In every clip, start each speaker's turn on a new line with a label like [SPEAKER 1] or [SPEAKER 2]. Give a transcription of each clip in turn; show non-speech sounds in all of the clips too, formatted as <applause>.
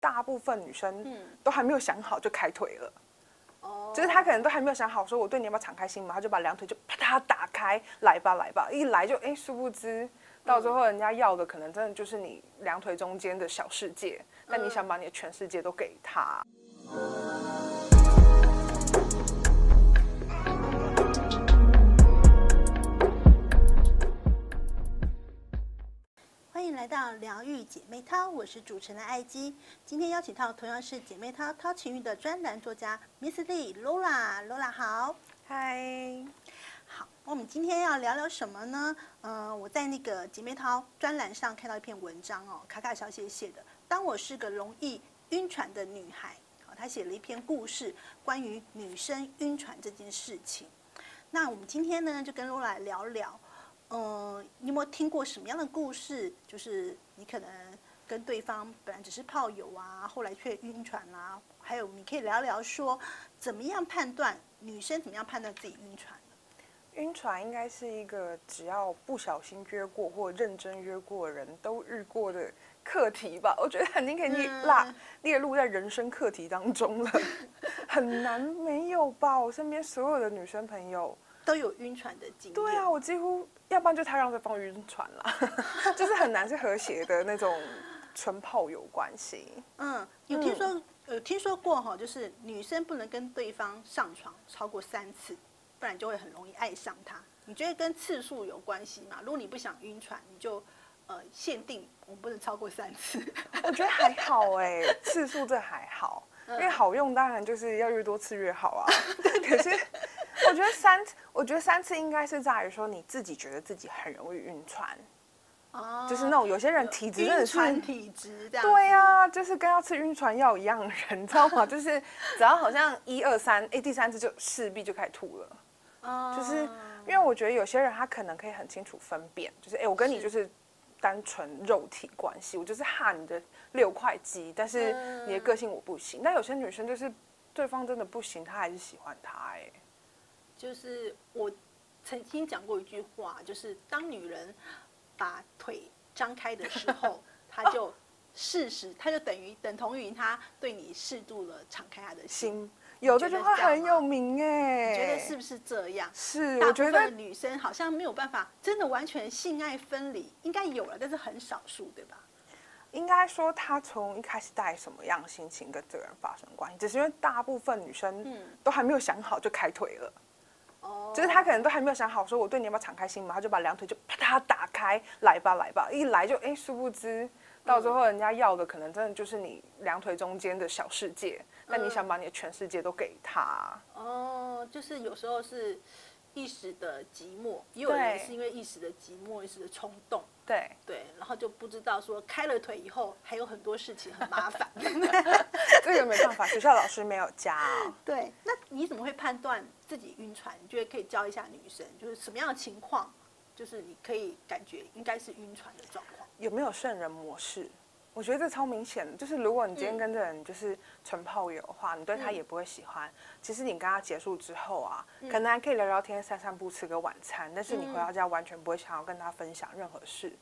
[SPEAKER 1] 大部分女生都还没有想好就开腿了。哦，就是她可能都还没有想好，说我对你要不要敞开心嘛，她就把两腿就啪嗒打开，来吧来吧，一来就哎，殊不知到最后人家要的可能真的就是你两腿中间的小世界，但你想把你的全世界都给他。
[SPEAKER 2] 欢迎来到疗愈姐妹淘，我是主持人艾姬。今天邀请到同样是姐妹淘淘情欲的专栏作家 Miss Lee Lola，Lola 好，
[SPEAKER 1] 嗨，
[SPEAKER 2] 好。我们今天要聊聊什么呢？呃，我在那个姐妹淘专栏上看到一篇文章哦，卡卡小姐写的。当我是个容易晕船的女孩，好，她写了一篇故事，关于女生晕船这件事情。那我们今天呢，就跟 Lola 聊聊。嗯，你有没有听过什么样的故事？就是你可能跟对方本来只是炮友啊，后来却晕船啦。还有，你可以聊聊说，怎么样判断女生怎么样判断自己晕船
[SPEAKER 1] 晕船应该是一个只要不小心约过或认真约过的人都遇过的课题吧？我觉得肯定可以列列入在人生课题当中了，<laughs> 很难没有吧？我身边所有的女生朋友
[SPEAKER 2] 都有晕船的经验。
[SPEAKER 1] 对啊，我几乎。要不然就他让对方晕船了，<laughs> 就是很难是和谐的那种纯炮友关系。
[SPEAKER 2] 嗯，有听说有听说过哈，就是女生不能跟对方上床超过三次，不然就会很容易爱上他。你觉得跟次数有关系吗？如果你不想晕船，你就呃限定我们不能超过三次。<laughs>
[SPEAKER 1] 我觉得还好哎，次数这还好，因为好用当然就是要越多次越好啊。<laughs> 可是。<laughs> 我觉得三次，我觉得三次应该是在于说你自己觉得自己很容易晕船，哦，就是那种有些人体质
[SPEAKER 2] 晕船体质这样，
[SPEAKER 1] 对呀，就是跟要吃晕船药一样的人，你知道吗？就是只要好像一二三，哎，第三次就势必就开始吐了，哦，就是因为我觉得有些人他可能可以很清楚分辨，就是哎，我跟你就是单纯肉体关系，我就是哈你的六块肌，但是你的个性我不行。但有些女生就是对方真的不行，她还是喜欢他，哎。
[SPEAKER 2] 就是我曾经讲过一句话，就是当女人把腿张开的时候，<laughs> 她就适时，她就等于等同于她对你适度的敞开她的心。
[SPEAKER 1] 有这句话很有名哎，
[SPEAKER 2] 你觉得是不是这样？
[SPEAKER 1] 是，我觉得
[SPEAKER 2] 女生好像没有办法真的完全性爱分离，应该有了，但是很少数，对吧？
[SPEAKER 1] 应该说，她从一开始带什么样的心情跟这个人发生关系，只是因为大部分女生都还没有想好就开腿了。就是他可能都还没有想好，说我对你要不要敞开心嘛，他就把两腿就啪嗒打开，来吧来吧，一来就哎，殊不知到最后人家要的可能真的就是你两腿中间的小世界，那你想把你的全世界都给他。
[SPEAKER 2] 哦，就是有时候是一时的寂寞，也有人是因为一时的寂寞、一时的冲动。
[SPEAKER 1] 对
[SPEAKER 2] 对，然后就不知道说开了腿以后还有很多事情很麻烦。<laughs>
[SPEAKER 1] 这个没办法，学校老师没有教。<laughs>
[SPEAKER 2] 对，那你怎么会判断自己晕船？你觉得可以教一下女生，就是什么样的情况，就是你可以感觉应该是晕船的状况？
[SPEAKER 1] 有没有圣人模式？我觉得这超明显的，就是如果你今天跟这人就是纯炮友的话，你对他也不会喜欢。其实你跟他结束之后啊，可能还可以聊聊天、散散步、吃个晚餐，但是你回到家完全不会想要跟他分享任何事。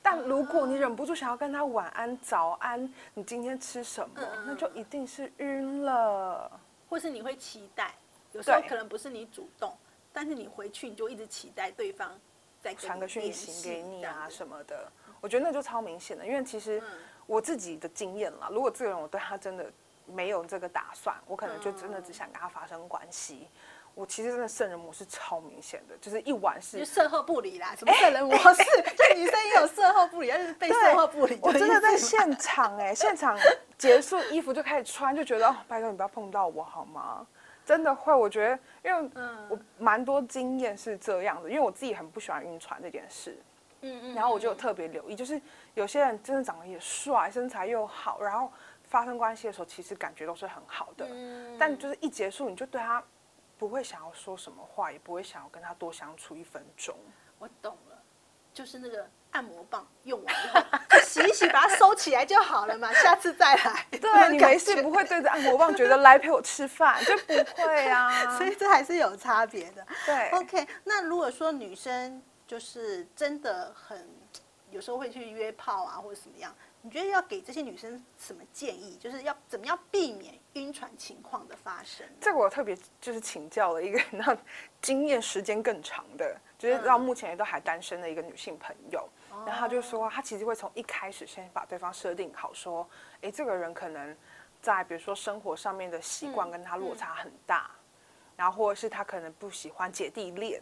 [SPEAKER 1] 但如果你忍不住想要跟他晚安、早安，你今天吃什么，那就一定是晕了，
[SPEAKER 2] 或是你会期待，有时候可能不是你主动，但是你回去你就一直期待对方再
[SPEAKER 1] 传个讯息给你啊什么的。我觉得那就超明显的，因为其实。我自己的经验啦，如果这个人我对他真的没有这个打算，我可能就真的只想跟他发生关系。我其实真的圣人模式超明显的，就是一晚是
[SPEAKER 2] 售后不理啦，什么圣人模式？就女生也有色后不理，但是被色后不理？
[SPEAKER 1] 我真的在现场哎，现场结束衣服就开始穿，就觉得哦，拜托你不要碰到我好吗？真的会，我觉得因为我蛮多经验是这样的，因为我自己很不喜欢晕船这件事。嗯嗯，然后我就特别留意，就是有些人真的长得也帅，身材又好，然后发生关系的时候，其实感觉都是很好的。嗯，但就是一结束，你就对他不会想要说什么话，也不会想要跟他多相处一分钟。
[SPEAKER 2] 我懂了，就是那个按摩棒用完以后，<laughs> 洗一洗，把它收起来就好了嘛，下次再来。<laughs>
[SPEAKER 1] 对你没事不会对着按摩棒觉得来陪我吃饭，就不会啊。<laughs>
[SPEAKER 2] 所以这还是有差别的。
[SPEAKER 1] 对
[SPEAKER 2] ，OK，那如果说女生。就是真的很，有时候会去约炮啊，或者怎么样。你觉得要给这些女生什么建议？就是要怎么样避免晕船情况的发生？
[SPEAKER 1] 这个我特别就是请教了一个让经验时间更长的，就是到目前也都还单身的一个女性朋友。然后她就说，她其实会从一开始先把对方设定好，说，哎，这个人可能在比如说生活上面的习惯跟他落差很大，然后或者是他可能不喜欢姐弟恋，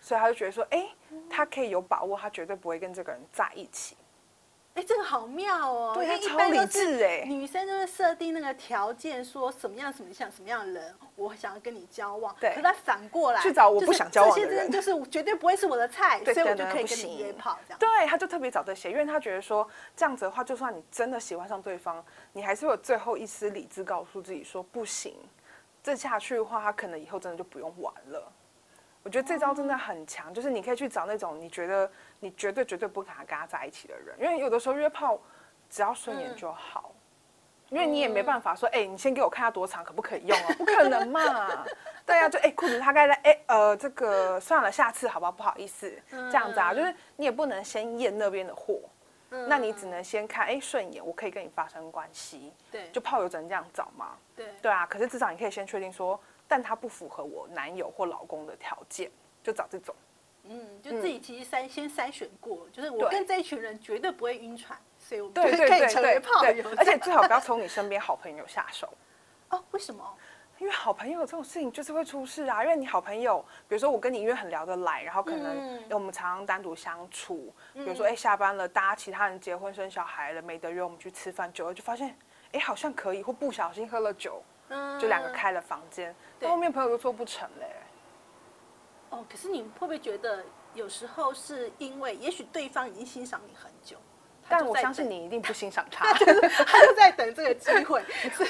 [SPEAKER 1] 所以他就觉得说，哎，他可以有把握，他绝对不会跟这个人在一起。
[SPEAKER 2] 哎，这个好妙哦！
[SPEAKER 1] 对，超理智哎。
[SPEAKER 2] 女生就是设定那个条件，说什么样什么像什么样的人，我想要跟你交往。
[SPEAKER 1] 对。
[SPEAKER 2] 可他反过来
[SPEAKER 1] 去找我不想交往的
[SPEAKER 2] 人，就是绝对不会是我的菜，<laughs> 所以我就可以跟你约炮这样。
[SPEAKER 1] 对，他就特别找这些，因为他觉得说这样子的话，就算你真的喜欢上对方，你还是有最后一丝理智告诉自己说不行，这下去的话，他可能以后真的就不用玩了。我觉得这招真的很强，就是你可以去找那种你觉得你绝对绝对不可能跟他在一起的人，因为有的时候约炮只要顺眼就好，因为你也没办法说，哎，你先给我看下多长，可不可以用啊？不可能嘛，对呀，就哎裤子大概在哎呃这个算了，下次好不好？不好意思，这样子啊，就是你也不能先验那边的货，那你只能先看哎顺眼，我可以跟你发生关系，
[SPEAKER 2] 对，
[SPEAKER 1] 就炮友只能这样找嘛，
[SPEAKER 2] 对，
[SPEAKER 1] 对啊，可是至少你可以先确定说。但他不符合我男友或老公的条件，就找这种。
[SPEAKER 2] 嗯，就自己其实筛先筛选过，就是我跟这一群人绝对不会晕船，所以我们可以成为炮友。
[SPEAKER 1] 而且最好不要从你身边好朋友下手。<laughs>
[SPEAKER 2] 哦，为什么？
[SPEAKER 1] 因为好朋友这种事情就是会出事啊。因为你好朋友，比如说我跟你因为很聊得来，然后可能我们常常单独相处。比如说，哎，下班了，大家其他人结婚生小孩了，没得约我们去吃饭，久了就发现，哎，好像可以，或不小心喝了酒。就两个开了房间，后面朋友都做不成嘞。
[SPEAKER 2] 哦，可是你会不会觉得有时候是因为，也许对方已经欣赏你很久，
[SPEAKER 1] 但我相信你一定不欣赏
[SPEAKER 2] 他，<laughs> 他就在等这个机会。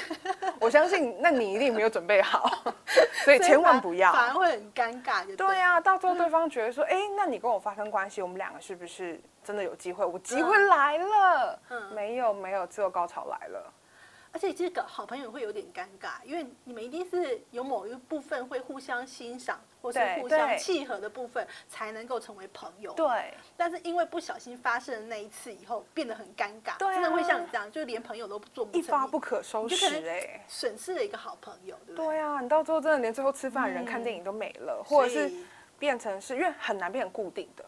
[SPEAKER 2] <laughs>
[SPEAKER 1] 我相信，那你一定没有准备好，<laughs> 所以千万不要，
[SPEAKER 2] 反而会很尴尬。
[SPEAKER 1] 对呀，到最后对方觉得说，哎，那你跟我发生关系，我们两个是不是真的有机会？我机会来了，嗯没有没有，只有高潮来了。
[SPEAKER 2] 而且这个好朋友会有点尴尬，因为你们一定是有某一部分会互相欣赏，或是互相契合的部分，才能够成为朋友。
[SPEAKER 1] 对。
[SPEAKER 2] 但是因为不小心发生的那一次以后，变得很尴尬，真的会像你这样，就连朋友都做不成，
[SPEAKER 1] 一发不可收拾哎，
[SPEAKER 2] 损失了一个好朋友，对不对？
[SPEAKER 1] 对啊，你到最后真的连最后吃饭、人看电影都没了，或者是变成是因为很难变成固定的，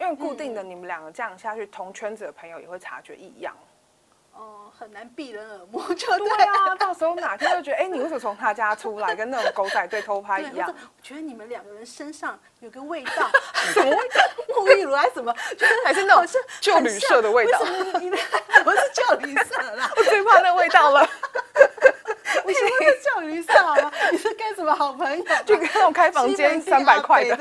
[SPEAKER 1] 因为固定的你们两个这样下去，同圈子的朋友也会察觉异样。
[SPEAKER 2] 哦，很难避人耳目，就
[SPEAKER 1] 对啊。到时候哪天就觉得，哎，你为什么从他家出来，<laughs> 跟那种狗仔队偷拍一样？
[SPEAKER 2] 我觉得你们两个人身上有个味道，<laughs>
[SPEAKER 1] 什么味道？<laughs>
[SPEAKER 2] 沐浴露还是什么？就是
[SPEAKER 1] 还是那种旧旅社的味道。
[SPEAKER 2] 不是旧旅社啦，
[SPEAKER 1] 我最怕那味道了。
[SPEAKER 2] 你是不是旧旅社好吗？你是跟什么好朋友？
[SPEAKER 1] 就跟那种开房间三百块的。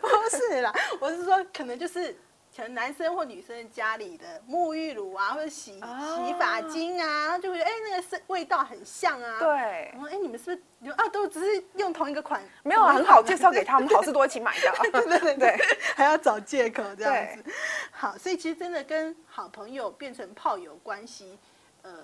[SPEAKER 2] 不是啦，我是说，可能就是。可能男生或女生家里的沐浴乳啊，或者洗洗发精啊，就会哎，那个是味道很像啊。
[SPEAKER 1] 对。
[SPEAKER 2] 然后哎，你们是不是啊？都只是用同一个款？
[SPEAKER 1] 没有啊，很好介绍给他们，好事多一起买的。<laughs>
[SPEAKER 2] 对对对，<laughs> 还要找借口这样子。好，所以其实真的跟好朋友变成炮友关系，呃，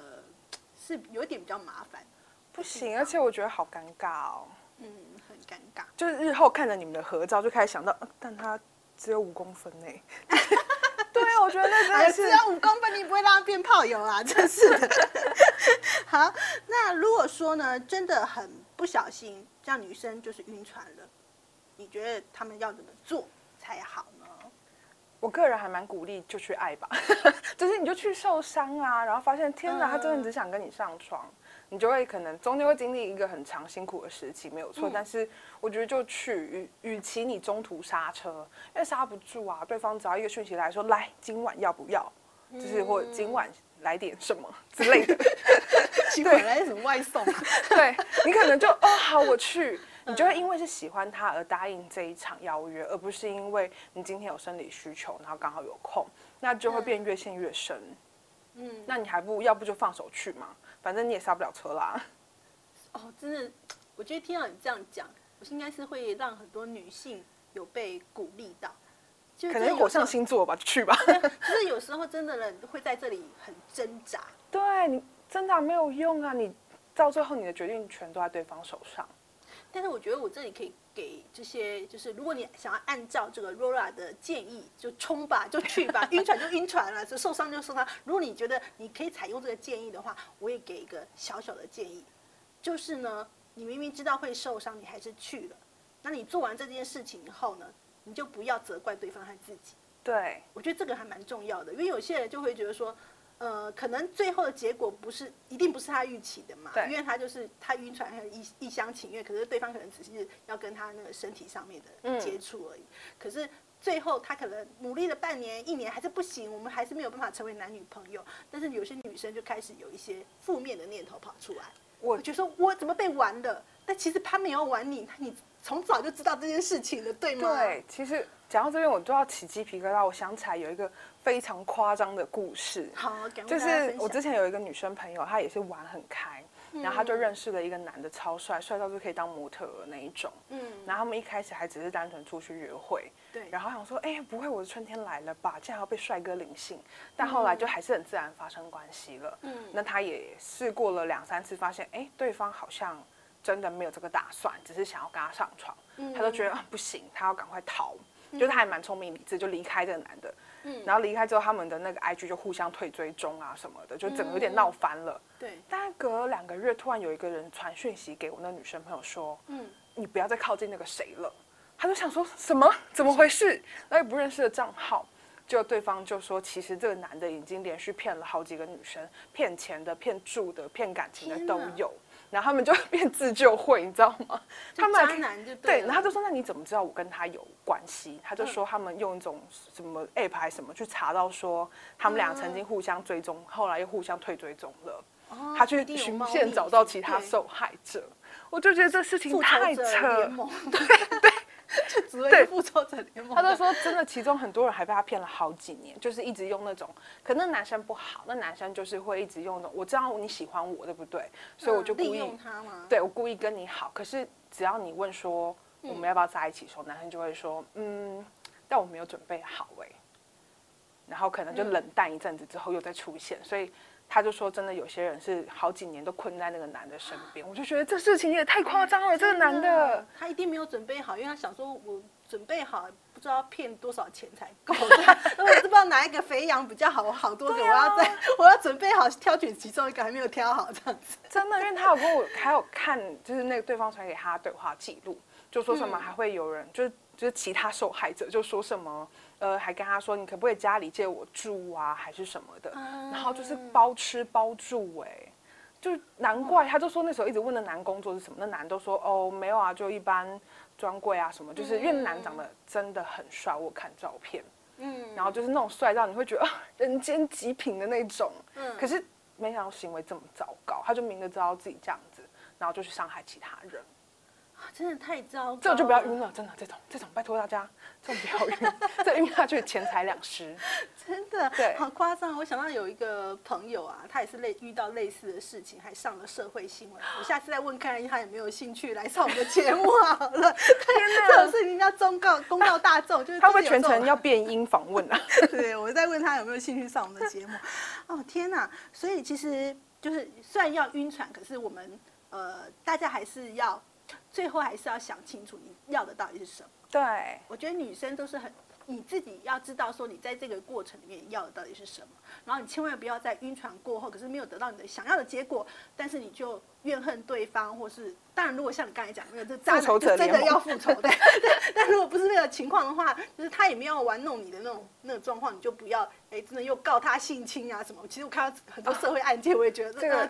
[SPEAKER 2] 是有点比较麻烦。
[SPEAKER 1] 不行，而且我觉得好尴尬哦。
[SPEAKER 2] 嗯，很尴尬。
[SPEAKER 1] 就是日后看着你们的合照，就开始想到，但他。只有五公分呢，<laughs> 对啊，我觉得那真的是
[SPEAKER 2] 只有五公分，你不会让他变炮友啊，<laughs> 真是的。<laughs> 好，那如果说呢，真的很不小心，让女生就是晕船了，你觉得他们要怎么做才好呢？
[SPEAKER 1] 我个人还蛮鼓励就去爱吧，就是你就去受伤啊，然后发现天哪，他真的只想跟你上床。你就会可能中间会经历一个很长辛苦的时期，没有错。但是我觉得就去，与与其你中途刹车，因为刹不住啊。对方只要一个讯息来说，来今晚要不要，就是或今晚来点什么之类的。<laughs>
[SPEAKER 2] 今晚来什么外送？<laughs>
[SPEAKER 1] 对你可能就哦好我去，<laughs> 你就会因为是喜欢他而答应这一场邀约，而不是因为你今天有生理需求，然后刚好有空，那就会变越陷越深。嗯，那你还不要不就放手去嘛？反正你也刹不了车啦。
[SPEAKER 2] 哦，真的，我觉得听到你这样讲，我应该是会让很多女性有被鼓励到。
[SPEAKER 1] 就可能火象星座吧，去吧。<laughs>
[SPEAKER 2] 就是有时候真的人会在这里很挣扎。
[SPEAKER 1] 对你挣扎没有用啊，你到最后你的决定权都在对方手上。
[SPEAKER 2] 但是我觉得我这里可以给这些，就是如果你想要按照这个 Rora 的建议，就冲吧，<laughs> 就去吧，晕船就晕船了，就受伤就受伤。如果你觉得你可以采用这个建议的话，我也给一个小小的建议，就是呢，你明明知道会受伤，你还是去了，那你做完这件事情以后呢，你就不要责怪对方和自己。
[SPEAKER 1] 对，
[SPEAKER 2] 我觉得这个还蛮重要的，因为有些人就会觉得说。呃，可能最后的结果不是一定不是他预期的嘛？因为他就是他晕船，很一一厢情愿，可是对方可能只是要跟他那个身体上面的接触而已。可是最后他可能努力了半年、一年还是不行，我们还是没有办法成为男女朋友。但是有些女生就开始有一些负面的念头跑出来，我就说我怎么被玩的？但其实他没有玩你，你从早就知道这件事情的，对吗？
[SPEAKER 1] 对，其实讲到这边我都要起鸡皮疙瘩。我想起来有一个。非常夸张的故事，
[SPEAKER 2] 好，
[SPEAKER 1] 就是我之前有一个女生朋友，她也是玩很开，然后她就认识了一个男的，超帅，帅到就可以当模特儿那一种。嗯，然后他们一开始还只是单纯出去约会，
[SPEAKER 2] 对，
[SPEAKER 1] 然后想说，哎，不会我的春天来了吧？竟然要被帅哥领性，但后来就还是很自然发生关系了。嗯，那她也试过了两三次，发现，哎，对方好像真的没有这个打算，只是想要跟他上床，他都觉得不行，他要赶快逃，就他还蛮聪明理智，就离开这个男的。然后离开之后，他们的那个 IG 就互相退追踪啊什么的，就整个有点闹翻了。
[SPEAKER 2] 对。
[SPEAKER 1] 但隔了两个月，突然有一个人传讯息给我那女生朋友说：“嗯，你不要再靠近那个谁了。”他就想说什么？怎么回事？那个不认识的账号，就对方就说，其实这个男的已经连续骗了好几个女生，骗钱的、骗住的、骗感情的都有。然后他们就 <laughs> 变自救会，你知道吗？
[SPEAKER 2] 他们渣男就对，
[SPEAKER 1] 然后他就说：“那你怎么知道我跟他有关系？”他就说他们用一种什么 app 还什么去查到说他们俩曾经互相追踪，后来又互相退追踪了。他去寻线找到其他受害者，我就觉得这事情太扯。<laughs> 对对。<laughs>
[SPEAKER 2] 就只会复仇者联盟。
[SPEAKER 1] 他就说，真的，其中很多人还被他骗了好几年，就是一直用那种，可那男生不好，那男生就是会一直用那种，我知道你喜欢我，对不对？所以我就故意
[SPEAKER 2] 用他吗？
[SPEAKER 1] 对，我故意跟你好，可是只要你问说我们要不要在一起的时候，男生就会说，嗯，但我没有准备好哎，然后可能就冷淡一阵子之后又再出现，所以。他就说：“真的，有些人是好几年都困在那个男的身边。”我就觉得这事情也太夸张了。这个男的，
[SPEAKER 2] 他一定没有准备好，因为他想说：“我准备好，不知道骗多少钱才够。<laughs> 我是不知道哪一个肥羊比较好，好多个，我要在，我要准备好挑选其中一个，还没有挑好这样子。”
[SPEAKER 1] 真的，因为他有跟我还有看，就是那个对方传给他的对话记录，就说什么还会有人，就是就是其他受害者就说什么。呃，还跟他说，你可不可以家里借我住啊，还是什么的？然后就是包吃包住，哎，就难怪，他就说那时候一直问那男工作是什么，那男都说哦没有啊，就一般专柜啊什么，就是因为男长得真的很帅，我看照片，嗯，然后就是那种帅到你会觉得人间极品的那种，嗯，可是没想到行为这么糟糕，他就明着知道自己这样子，然后就去伤害其他人。
[SPEAKER 2] 真的太糟糕，
[SPEAKER 1] 这就不要晕了，真的这种这种拜托大家，<laughs> 这种不要晕，这晕下去钱财两失，<laughs>
[SPEAKER 2] 真的，
[SPEAKER 1] 对，
[SPEAKER 2] 好夸张。我想到有一个朋友啊，他也是类遇到类似的事情，还上了社会新闻。<gasps> 我下次再问看他有没有兴趣来上我们的节目好了。天哪，这种事情要忠告公告大众，就是
[SPEAKER 1] 他会全程要变音访问啊。<laughs>
[SPEAKER 2] 对，我再问他有没有兴趣上我们的节目。哦天哪，所以其实就是虽然要晕船，可是我们呃大家还是要。最后还是要想清楚你要的到底是什么。
[SPEAKER 1] 对，
[SPEAKER 2] 我觉得女生都是很，你自己要知道说你在这个过程里面要的到底是什么，然后你千万不要在晕船过后，可是没有得到你的想要的结果，但是你就怨恨对方，或是当然如果像你刚才讲那个这渣男真的要复仇的，<laughs> 但如果不是那个情况的话，就是他也没有玩弄你的那种那种状况，你就不要。哎，真的又告他性侵啊什么？其实我看到很多社会案件，我也觉得这个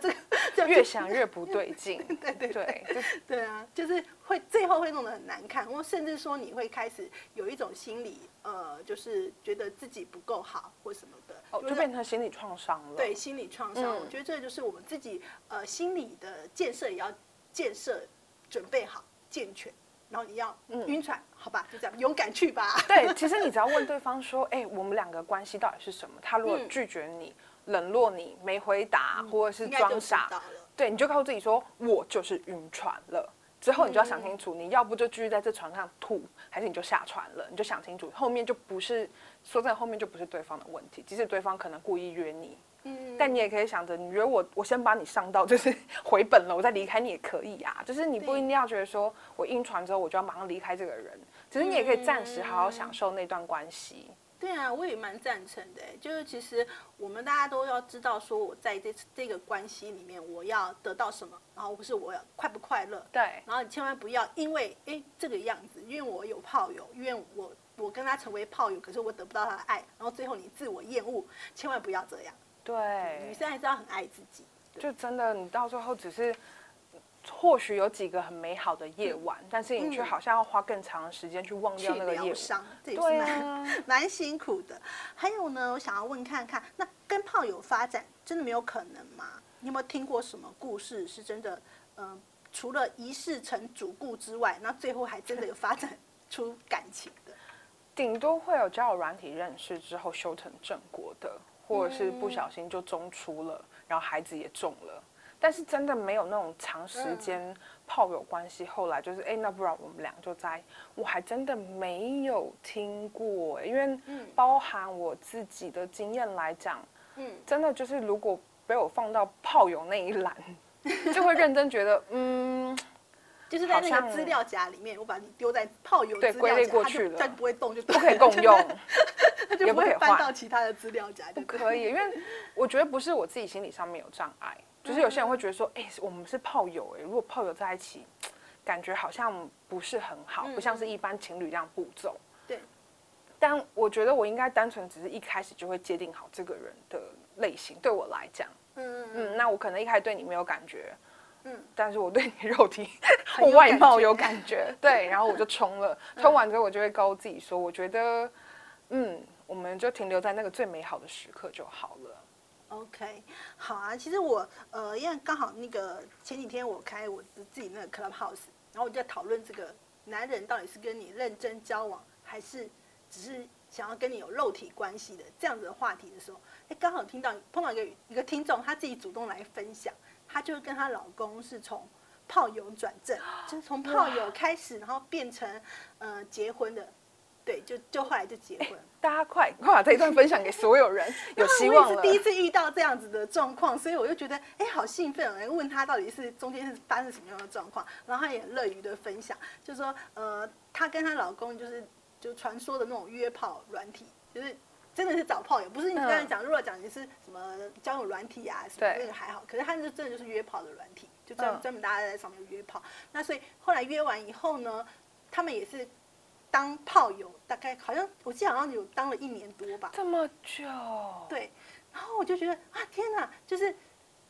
[SPEAKER 2] 这
[SPEAKER 1] 个越想越不对劲。<laughs>
[SPEAKER 2] 对对对对啊，就是会最后会弄得很难看，或甚至说你会开始有一种心理，呃，就是觉得自己不够好或什么的，
[SPEAKER 1] 哦，就变成心理创伤了。
[SPEAKER 2] 对，心理创伤，我觉得这就是我们自己呃心理的建设也要建设准备好健全。然后你要晕船，好吧，就这样，勇敢去吧。
[SPEAKER 1] 对，其实你只要问对方说：“哎，我们两个关系到底是什么？”他如果拒绝你、冷落你、没回答，或者是装傻，对，你就告诉自己说：“我就是晕船了。”之后你就要想清楚，你要不就继续在这船上吐，还是你就下船了？你就想清楚，后面就不是说真的，后面就不是对方的问题。即使对方可能故意约你，嗯，但你也可以想着，你觉得我我先把你上到就是回本了，我再离开你也可以啊。就是你不一定要觉得说我晕船之后我就要马上离开这个人，其实你也可以暂时好好享受那段关系。
[SPEAKER 2] 对啊，我也蛮赞成的。就是其实我们大家都要知道，说我在这这个关系里面，我要得到什么，然后不是我要快不快乐。
[SPEAKER 1] 对。
[SPEAKER 2] 然后你千万不要因为哎这个样子，因为我有炮友，因为我我跟他成为炮友，可是我得不到他的爱，然后最后你自我厌恶，千万不要这样。
[SPEAKER 1] 对。
[SPEAKER 2] 女生还是要很爱自己。
[SPEAKER 1] 就真的，你到最后只是。或许有几个很美好的夜晚，但是你却好像要花更长的时间去忘掉那个夜
[SPEAKER 2] 晚，对啊，蛮辛苦的。还有呢，我想要问看看，那跟炮友发展真的没有可能吗？你有没有听过什么故事是真的？嗯，除了一世成主顾之外，那最后还真的有发展 <laughs> 出感情的？
[SPEAKER 1] 顶多会有交友软体认识之后修成正果的，或者是不小心就中出了，然后孩子也中了。但是真的没有那种长时间炮友关系，后来就是哎，那不然我们俩就在，我还真的没有听过，因为包含我自己的经验来讲，嗯，真的就是如果被我放到炮友那一栏，<laughs> 就会认真觉得，嗯，
[SPEAKER 2] 就是在那个资料夹里面，我把你丢在炮友
[SPEAKER 1] 对归类过去
[SPEAKER 2] 了，它不会动，就
[SPEAKER 1] 不可以共用，<laughs>
[SPEAKER 2] 它就不会翻到其他的资料夹，
[SPEAKER 1] 不可以，因为我觉得不是我自己心理上面有障碍。就是有些人会觉得说，哎，我们是炮友，哎，如果炮友在一起，感觉好像不是很好，不像是一般情侣这样步骤。
[SPEAKER 2] 对。
[SPEAKER 1] 但我觉得我应该单纯只是一开始就会界定好这个人的类型。对我来讲，嗯嗯，那我可能一开始对你没有感觉，嗯，但是我对你肉体或外貌有感觉，<laughs> 对，然后我就冲了。冲完之后，我就会告诉自己说，我觉得，嗯，我们就停留在那个最美好的时刻就好了。
[SPEAKER 2] OK，好啊。其实我呃，因为刚好那个前几天我开我自己那个 Clubhouse，然后我就在讨论这个男人到底是跟你认真交往，还是只是想要跟你有肉体关系的这样子的话题的时候，哎，刚好听到碰到一个一个听众，他自己主动来分享，她就跟她老公是从炮友转正，就是从炮友开始，然后变成呃结婚的。对，就就后来就结婚。
[SPEAKER 1] 大家快快把这一段分享给所有人，<laughs> 有希望
[SPEAKER 2] 了。第一次遇到这样子的状况，所以我就觉得，哎，好兴奋啊！问他到底是中间是发生什么样的状况，然后他也乐于的分享，就说，呃，她跟她老公就是就传说的那种约炮软体，就是真的是找炮友，不是你刚才讲，如果讲你是什么交友软体啊什么那个还好，可是他是真的就是约炮的软体，就专专门大家在上面约炮。那所以后来约完以后呢，他们也是。当炮友大概好像我记得好像有当了一年多吧，
[SPEAKER 1] 这么久。
[SPEAKER 2] 对，然后我就觉得啊天哪，就是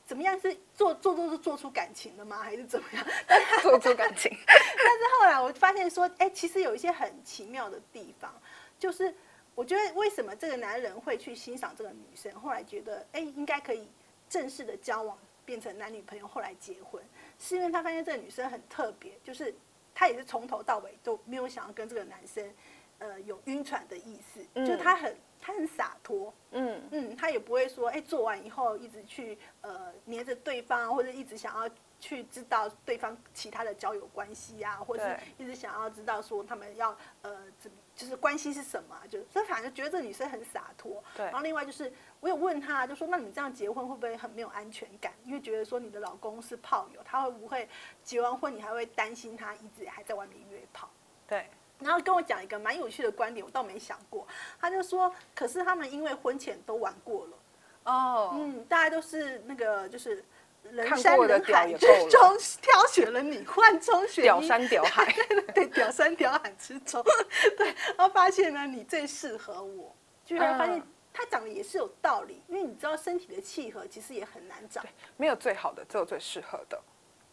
[SPEAKER 2] 怎么样是做做做是做出感情了吗？还是怎么样？<laughs>
[SPEAKER 1] 做出感情。<laughs>
[SPEAKER 2] 但是后来我发现说，哎，其实有一些很奇妙的地方，就是我觉得为什么这个男人会去欣赏这个女生，后来觉得哎应该可以正式的交往，变成男女朋友，后来结婚，是因为他发现这个女生很特别，就是。他也是从头到尾都没有想要跟这个男生，呃，有晕船的意思，就她很他很洒脱，嗯嗯，他也不会说，哎，做完以后一直去呃黏着对方，或者一直想要去知道对方其他的交友关系啊，或者一直想要知道说他们要呃怎就是关系是什么，就所以反正觉得这女生很洒脱，
[SPEAKER 1] 对。然
[SPEAKER 2] 后另外就是我有问他，就说那你这样结婚会不会很没有安全感？因为觉得说你的老公是炮友，他会不会结完婚你还会担心他一直还在外面约炮？
[SPEAKER 1] 对。
[SPEAKER 2] 然后跟我讲一个蛮有趣的观点，我倒没想过。他就说，可是他们因为婚前都玩过了，哦，嗯，大家都是那个就是人山人海之中挑选了你，换中选
[SPEAKER 1] 屌山屌海，<laughs>
[SPEAKER 2] 对，屌山屌海之中，<laughs> 对，然后发现呢，你最适合我，居然发现他讲的也是有道理，因为你知道身体的契合其实也很难找，
[SPEAKER 1] 没有最好的，只有最适合的，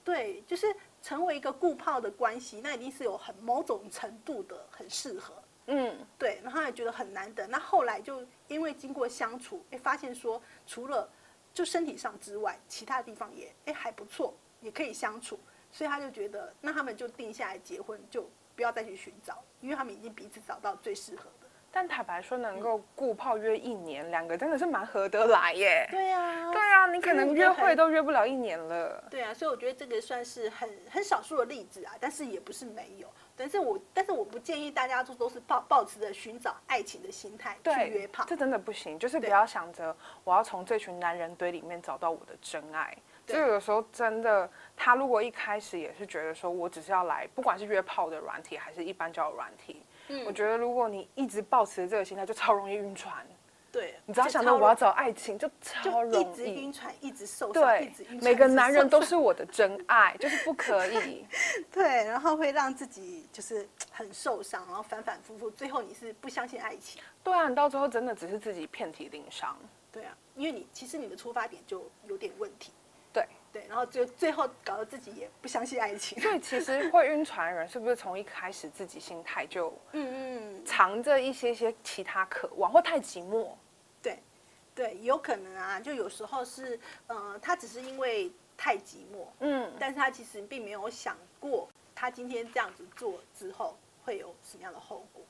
[SPEAKER 2] 对，就是。成为一个固炮的关系，那一定是有很某种程度的很适合，嗯，对，然后也觉得很难得。那后来就因为经过相处，哎，发现说除了就身体上之外，其他地方也哎还不错，也可以相处，所以他就觉得那他们就定下来结婚，就不要再去寻找，因为他们已经彼此找到最适合的。
[SPEAKER 1] 但坦白说，能够顾泡约一年，两个真的是蛮合得来耶。
[SPEAKER 2] 对呀，
[SPEAKER 1] 对啊，你可能约会都约不了一年了。
[SPEAKER 2] 对啊，所以我觉得这个算是很很少数的例子啊，但是也不是没有。但是我但是我不建议大家都都是抱抱持着寻找爱情的心态去约炮，
[SPEAKER 1] 这真的不行。就是不要想着我要从这群男人堆里面找到我的真爱。就有的时候真的，他如果一开始也是觉得说我只是要来，不管是约炮的软体还是一般交友软体，嗯，我觉得如果你一直抱持这个心态，就超容易晕船。
[SPEAKER 2] 对，
[SPEAKER 1] 你只要想到我要找爱情，就超容易
[SPEAKER 2] 一直晕船，一直受
[SPEAKER 1] 伤，对，每个男人都是我的真爱，<laughs> 就是不可以。<laughs>
[SPEAKER 2] 对，然后会让自己就是很受伤，然后反反复复，最后你是不相信爱情。
[SPEAKER 1] 对啊，你到最后真的只是自己遍体鳞伤。
[SPEAKER 2] 对啊，因为你其实你的出发点就有点问题。
[SPEAKER 1] 对
[SPEAKER 2] 对，然后就最后搞得自己也不相信爱情。
[SPEAKER 1] 所以其实会晕船的人，是不是从一开始自己心态就嗯嗯藏着一些些其他渴望，或太寂寞？
[SPEAKER 2] 对，对，有可能啊，就有时候是，呃，他只是因为太寂寞，嗯，但是他其实并没有想过，他今天这样子做之后会有什么样的后果，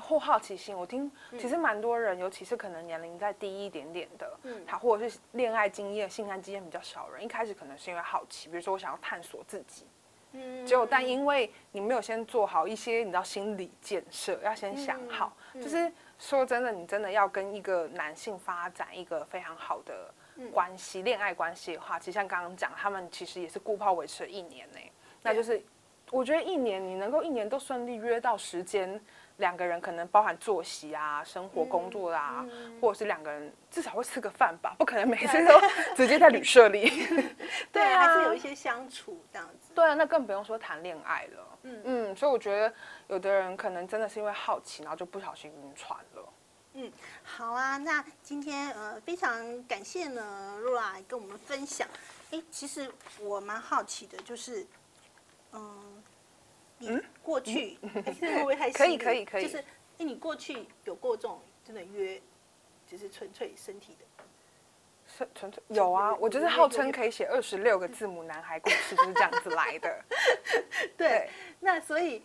[SPEAKER 1] 或好奇心。我听，其实蛮多人，尤其是可能年龄再低一点点的，嗯，他或者是恋爱经验、性爱经验比较少人，一开始可能是因为好奇，比如说我想要探索自己，嗯，结果但因为你没有先做好一些你知道心理建设，要先想好，就是。说真的，你真的要跟一个男性发展一个非常好的关系，恋爱关系的话，其实像刚刚讲，他们其实也是顾泡维持了一年呢。那就是我觉得一年你能够一年都顺利约到时间，两个人可能包含作息啊、生活、工作啊，或者是两个人至少会吃个饭吧，不可能每次都 <laughs> 直接在旅社里。<laughs>
[SPEAKER 2] 对啊，还是有一些相处这样子。
[SPEAKER 1] 对啊，那更不用说谈恋爱了。嗯嗯，所以我觉得有的人可能真的是因为好奇，然后就不小心晕船了。
[SPEAKER 2] 嗯，好啊，那今天呃非常感谢呢露拉跟我们分享。哎，其实我蛮好奇的，就是嗯，你过去会不会太
[SPEAKER 1] 可以可以可以，
[SPEAKER 2] 就是哎，你过去有过这种真的约，就是纯粹身体的。
[SPEAKER 1] 纯粹有啊，我就是号称可以写二十六个字母男孩故事，就是这样子来的。<laughs>
[SPEAKER 2] 对，那所以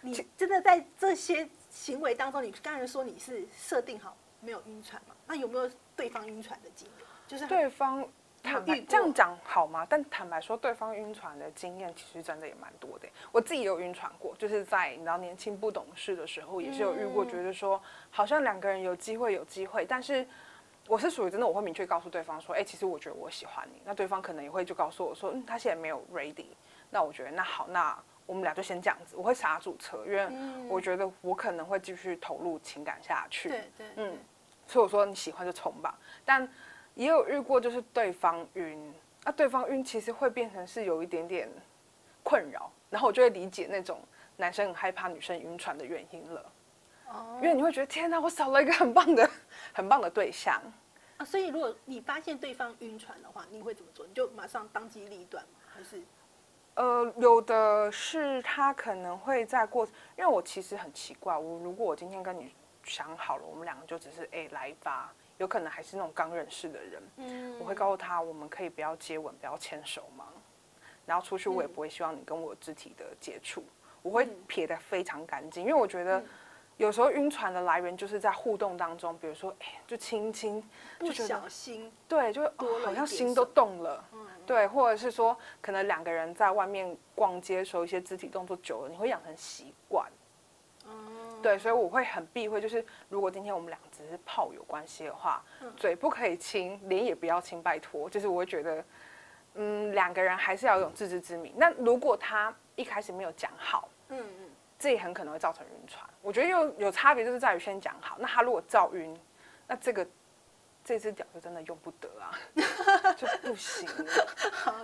[SPEAKER 2] 你真的在这些行为当中，你刚才说你是设定好没有晕船嘛？那有没有对方晕船的经验？就是
[SPEAKER 1] 对方坦白这样讲好吗？但坦白说，对方晕船的经验其实真的也蛮多的。我自己有晕船过，就是在你知道年轻不懂事的时候，也是有遇过，觉得说好像两个人有机会有机会，但是。我是属于真的，我会明确告诉对方说，哎，其实我觉得我喜欢你。那对方可能也会就告诉我说，嗯，他现在没有 ready。那我觉得那好，那我们俩就先这样子。我会刹住车，因为我觉得我可能会继续投入情感下去。
[SPEAKER 2] 对对，嗯。
[SPEAKER 1] 所以我说你喜欢就冲吧。但也有遇过，就是对方晕，那对方晕其实会变成是有一点点困扰，然后我就会理解那种男生很害怕女生晕船的原因了。因为你会觉得天哪，我少了一个很棒的、<laughs> 很棒的对象
[SPEAKER 2] 啊！所以如果你发现对方晕船的话，你会怎么做？你就马上当机立断吗？还是？
[SPEAKER 1] 呃，有的是他可能会在过，因为我其实很奇怪，我如果我今天跟你想好了，我们两个就只是哎来吧，有可能还是那种刚认识的人，嗯，我会告诉他，我们可以不要接吻，不要牵手吗？然后出去我也不会希望你跟我肢体的接触，我会撇得非常干净，因为我觉得。有时候晕船的来源就是在互动当中，比如说，哎，就轻轻，
[SPEAKER 2] 不小心，
[SPEAKER 1] 对，就好像心都动了，对，或者是说，可能两个人在外面逛街时候一些肢体动作久了，你会养成习惯，对，所以我会很避讳，就是如果今天我们俩只是炮友关系的话，嘴不可以亲，脸也不要亲，拜托，就是我会觉得，嗯，两个人还是要有自知之明。那如果他一开始没有讲好，嗯嗯。这也很可能会造成晕船。我觉得有有差别，就是在于先讲好。那他如果照晕，那这个这只脚就真的用不得啊，<laughs> 就不行，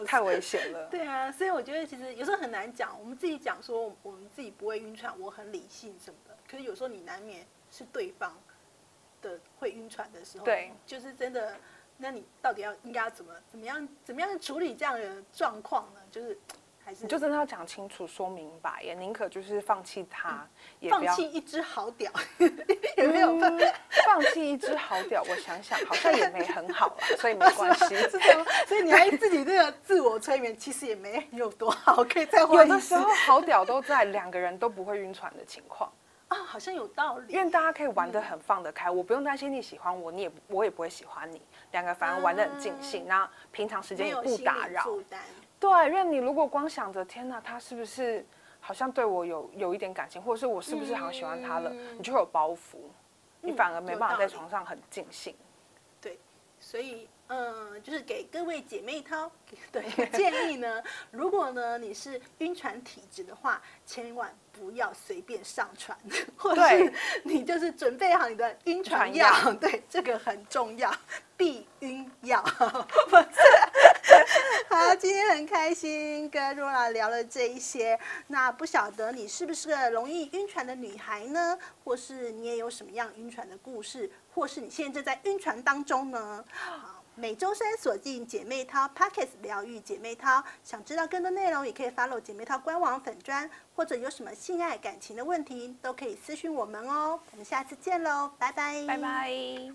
[SPEAKER 1] 太危险了。
[SPEAKER 2] 对啊，所以我觉得其实有时候很难讲。我们自己讲说我们自己不会晕船，我很理性什么的。可是有时候你难免是对方的会晕船的时候，
[SPEAKER 1] 对，
[SPEAKER 2] 就是真的。那你到底要应该要怎么怎么样怎么样处理这样的状况呢？就是。
[SPEAKER 1] 你就真的要讲清楚、说明白，也宁可就是放弃他，也
[SPEAKER 2] 放弃一只好屌，<laughs> 也没有
[SPEAKER 1] 放弃一只好屌。我想想，<laughs> 好像也没很好啊，所以没关系。<laughs>
[SPEAKER 2] 是这样，所以你还自己这个自我催眠，其实也没有多好，可以再换。
[SPEAKER 1] 有的时候好屌都在两个人都不会晕船的情况
[SPEAKER 2] 啊，好像有道理。
[SPEAKER 1] 因为大家可以玩的很放得开，我不用担心你喜欢我，你也我也不会喜欢你，两个反而玩的很尽兴，那平常时间也不打扰。
[SPEAKER 2] 负担。
[SPEAKER 1] 对，因为你如果光想着天哪，他是不是好像对我有有一点感情，或者是我是不是好像喜欢他了，
[SPEAKER 2] 嗯
[SPEAKER 1] 你就会有包袱，你反而没办法在床上很尽兴。
[SPEAKER 2] 对，所以嗯，就是给各位姐妹淘对建议呢，<laughs> 如果呢你是晕船体质的话，千万不要随便上船，或者是你就是准备好你的晕船
[SPEAKER 1] 药
[SPEAKER 2] 对，这个很重要，避晕药。<laughs> 不是，<laughs> 好，今天很开心跟若拉聊了这一些。那不晓得你是不是个容易晕船的女孩呢？或是你也有什么样晕船的故事，或是你现在正在晕船当中呢？好。每周三锁定姐妹淘 Pockets 疗愈姐妹淘，想知道更多内容，也可以 follow 姐妹淘官网粉砖，或者有什么性爱感情的问题，都可以私讯我们哦。我们下次见喽，拜拜，
[SPEAKER 1] 拜拜。